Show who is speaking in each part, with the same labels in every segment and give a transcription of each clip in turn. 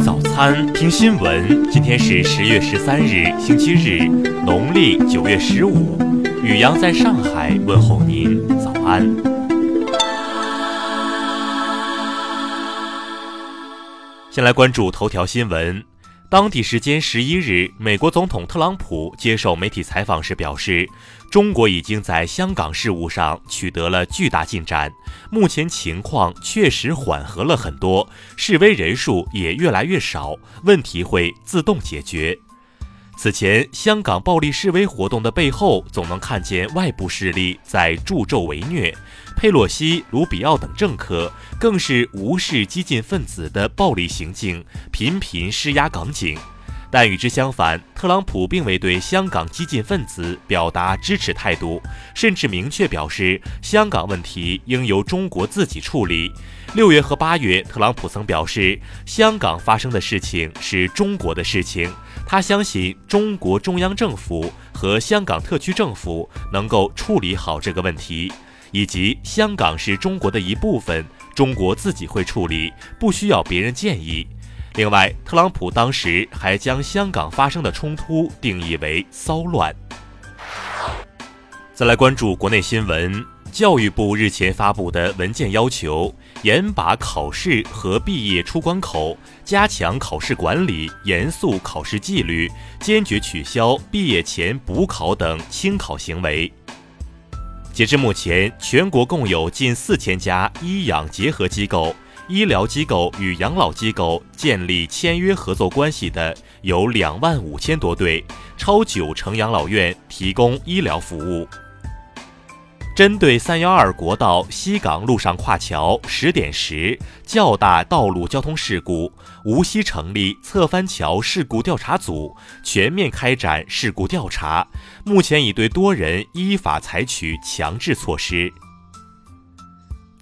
Speaker 1: 早餐，听新闻。今天是十月十三日，星期日，农历九月十五。雨阳在上海问候您，早安。先来关注头条新闻。当地时间十一日，美国总统特朗普接受媒体采访时表示，中国已经在香港事务上取得了巨大进展，目前情况确实缓和了很多，示威人数也越来越少，问题会自动解决。此前，香港暴力示威活动的背后，总能看见外部势力在助纣为虐。佩洛西、卢比奥等政客更是无视激进分子的暴力行径，频频施压港警。但与之相反，特朗普并未对香港激进分子表达支持态度，甚至明确表示香港问题应由中国自己处理。六月和八月，特朗普曾表示，香港发生的事情是中国的事情，他相信中国中央政府和香港特区政府能够处理好这个问题。以及香港是中国的一部分，中国自己会处理，不需要别人建议。另外，特朗普当时还将香港发生的冲突定义为骚乱。再来关注国内新闻，教育部日前发布的文件要求，严把考试和毕业出关口，加强考试管理，严肃考试纪律，坚决取消毕业前补考等轻考行为。截至目前，全国共有近四千家医养结合机构、医疗机构与养老机构建立签约合作关系的有两万五千多对，超九成养老院提供医疗服务。针对三幺二国道西港路上跨桥十点时较大道路交通事故，无锡成立侧翻桥事故调查组，全面开展事故调查。目前已对多人依法采取强制措施。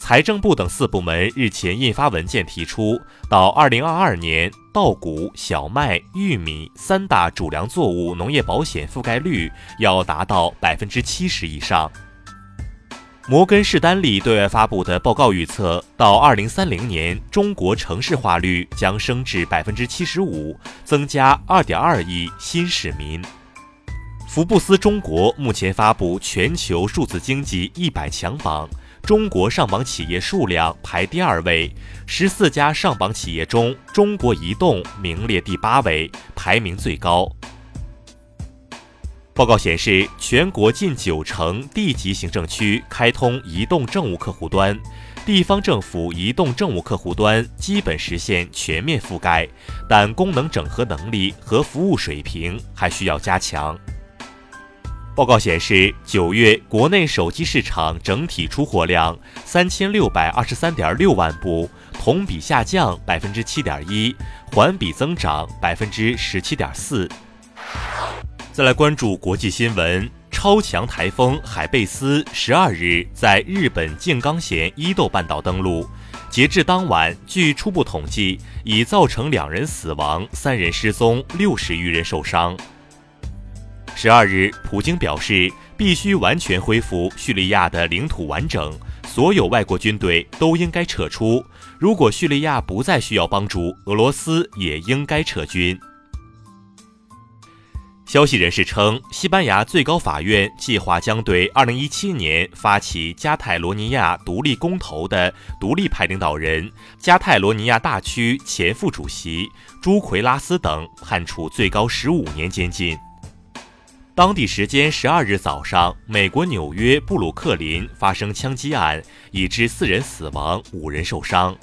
Speaker 1: 财政部等四部门日前印发文件，提出到二零二二年，稻谷、小麦、玉米三大主粮作物农业保险覆盖率要达到百分之七十以上。摩根士丹利对外发布的报告预测，到二零三零年，中国城市化率将升至百分之七十五，增加二点二亿新市民。福布斯中国目前发布全球数字经济一百强榜，中国上榜企业数量排第二位，十四家上榜企业中，中国移动名列第八位，排名最高。报告显示，全国近九成地级行政区开通移动政务客户端，地方政府移动政务客户端基本实现全面覆盖，但功能整合能力和服务水平还需要加强。报告显示，九月国内手机市场整体出货量三千六百二十三点六万部，同比下降百分之七点一，环比增长百分之十七点四。再来关注国际新闻，超强台风海贝斯十二日在日本静冈县伊豆半岛登陆。截至当晚，据初步统计，已造成两人死亡、三人失踪、六十余人受伤。十二日，普京表示，必须完全恢复叙利亚的领土完整，所有外国军队都应该撤出。如果叙利亚不再需要帮助，俄罗斯也应该撤军。消息人士称，西班牙最高法院计划将对2017年发起加泰罗尼亚独立公投的独立派领导人、加泰罗尼亚大区前副主席朱奎拉斯等判处最高15年监禁。当地时间12日早上，美国纽约布鲁克林发生枪击案，已致四人死亡，五人受伤。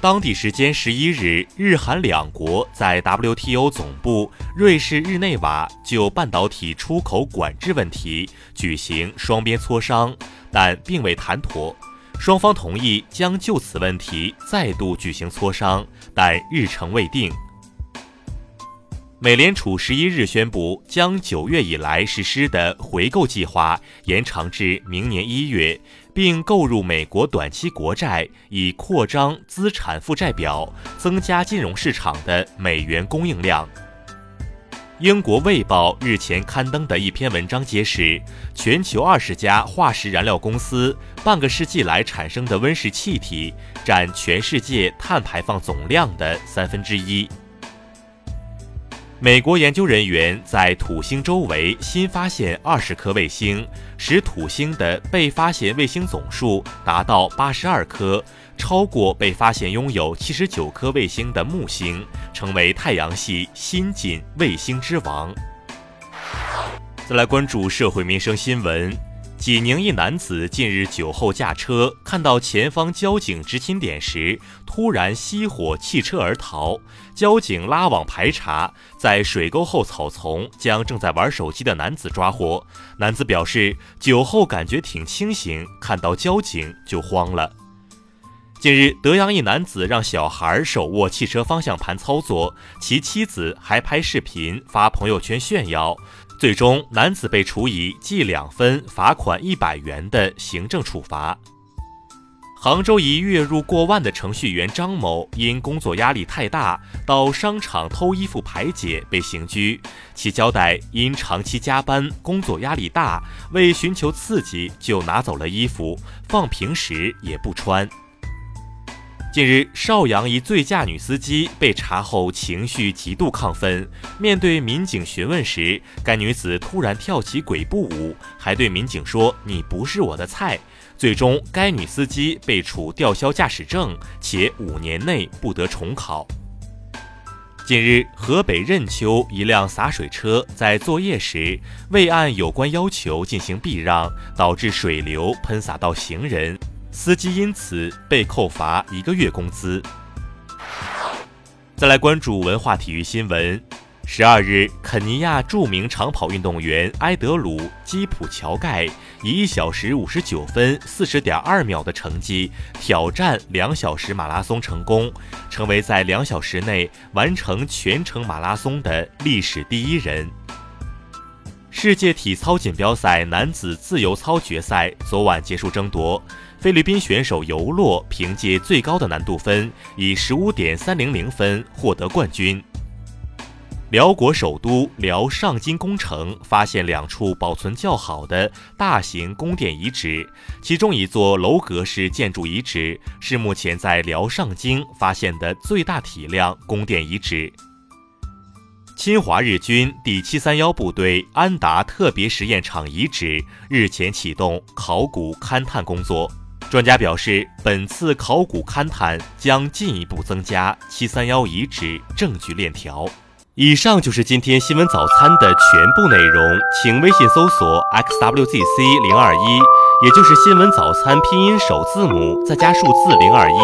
Speaker 1: 当地时间十一日，日韩两国在 WTO 总部瑞士日内瓦就半导体出口管制问题举行双边磋商，但并未谈妥。双方同意将就此问题再度举行磋商，但日程未定。美联储十一日宣布，将九月以来实施的回购计划延长至明年一月。并购入美国短期国债，以扩张资产负债表，增加金融市场的美元供应量。英国《卫报》日前刊登的一篇文章揭示，全球二十家化石燃料公司半个世纪来产生的温室气体占全世界碳排放总量的三分之一。美国研究人员在土星周围新发现二十颗卫星，使土星的被发现卫星总数达到八十二颗。超过被发现拥有七十九颗卫星的木星，成为太阳系新晋卫星之王。再来关注社会民生新闻：济宁一男子近日酒后驾车，看到前方交警执勤点时，突然熄火弃车而逃。交警拉网排查，在水沟后草丛将正在玩手机的男子抓获。男子表示，酒后感觉挺清醒，看到交警就慌了。近日，德阳一男子让小孩手握汽车方向盘操作，其妻子还拍视频发朋友圈炫耀。最终，男子被处以记两分、罚款一百元的行政处罚。杭州一月入过万的程序员张某，因工作压力太大，到商场偷衣服排解被刑拘。其交代，因长期加班，工作压力大，为寻求刺激，就拿走了衣服，放平时也不穿。近日，邵阳一醉驾女司机被查后情绪极度亢奋。面对民警询问时，该女子突然跳起鬼步舞，还对民警说：“你不是我的菜。”最终，该女司机被处吊销驾驶证，且五年内不得重考。近日，河北任丘一辆洒水车在作业时未按有关要求进行避让，导致水流喷洒到行人。司机因此被扣罚一个月工资。再来关注文化体育新闻。十二日，肯尼亚著名长跑运动员埃德鲁·基普乔盖以一小时五十九分四十点二秒的成绩挑战两小时马拉松成功，成为在两小时内完成全程马拉松的历史第一人。世界体操锦标赛男子自由操决赛昨晚结束争夺。菲律宾选手尤洛凭借最高的难度分，以十五点三零零分获得冠军。辽国首都辽上京工程发现两处保存较好的大型宫殿遗址，其中一座楼阁式建筑遗址是目前在辽上京发现的最大体量宫殿遗址。侵华日军第七三幺部队安达特别实验场遗址日前启动考古勘探工作。专家表示，本次考古勘探将进一步增加七三幺遗址证据链条。以上就是今天新闻早餐的全部内容，请微信搜索 xwzc 零二一，也就是新闻早餐拼音首字母再加数字零二一。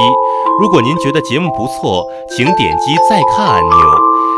Speaker 1: 如果您觉得节目不错，请点击再看按钮。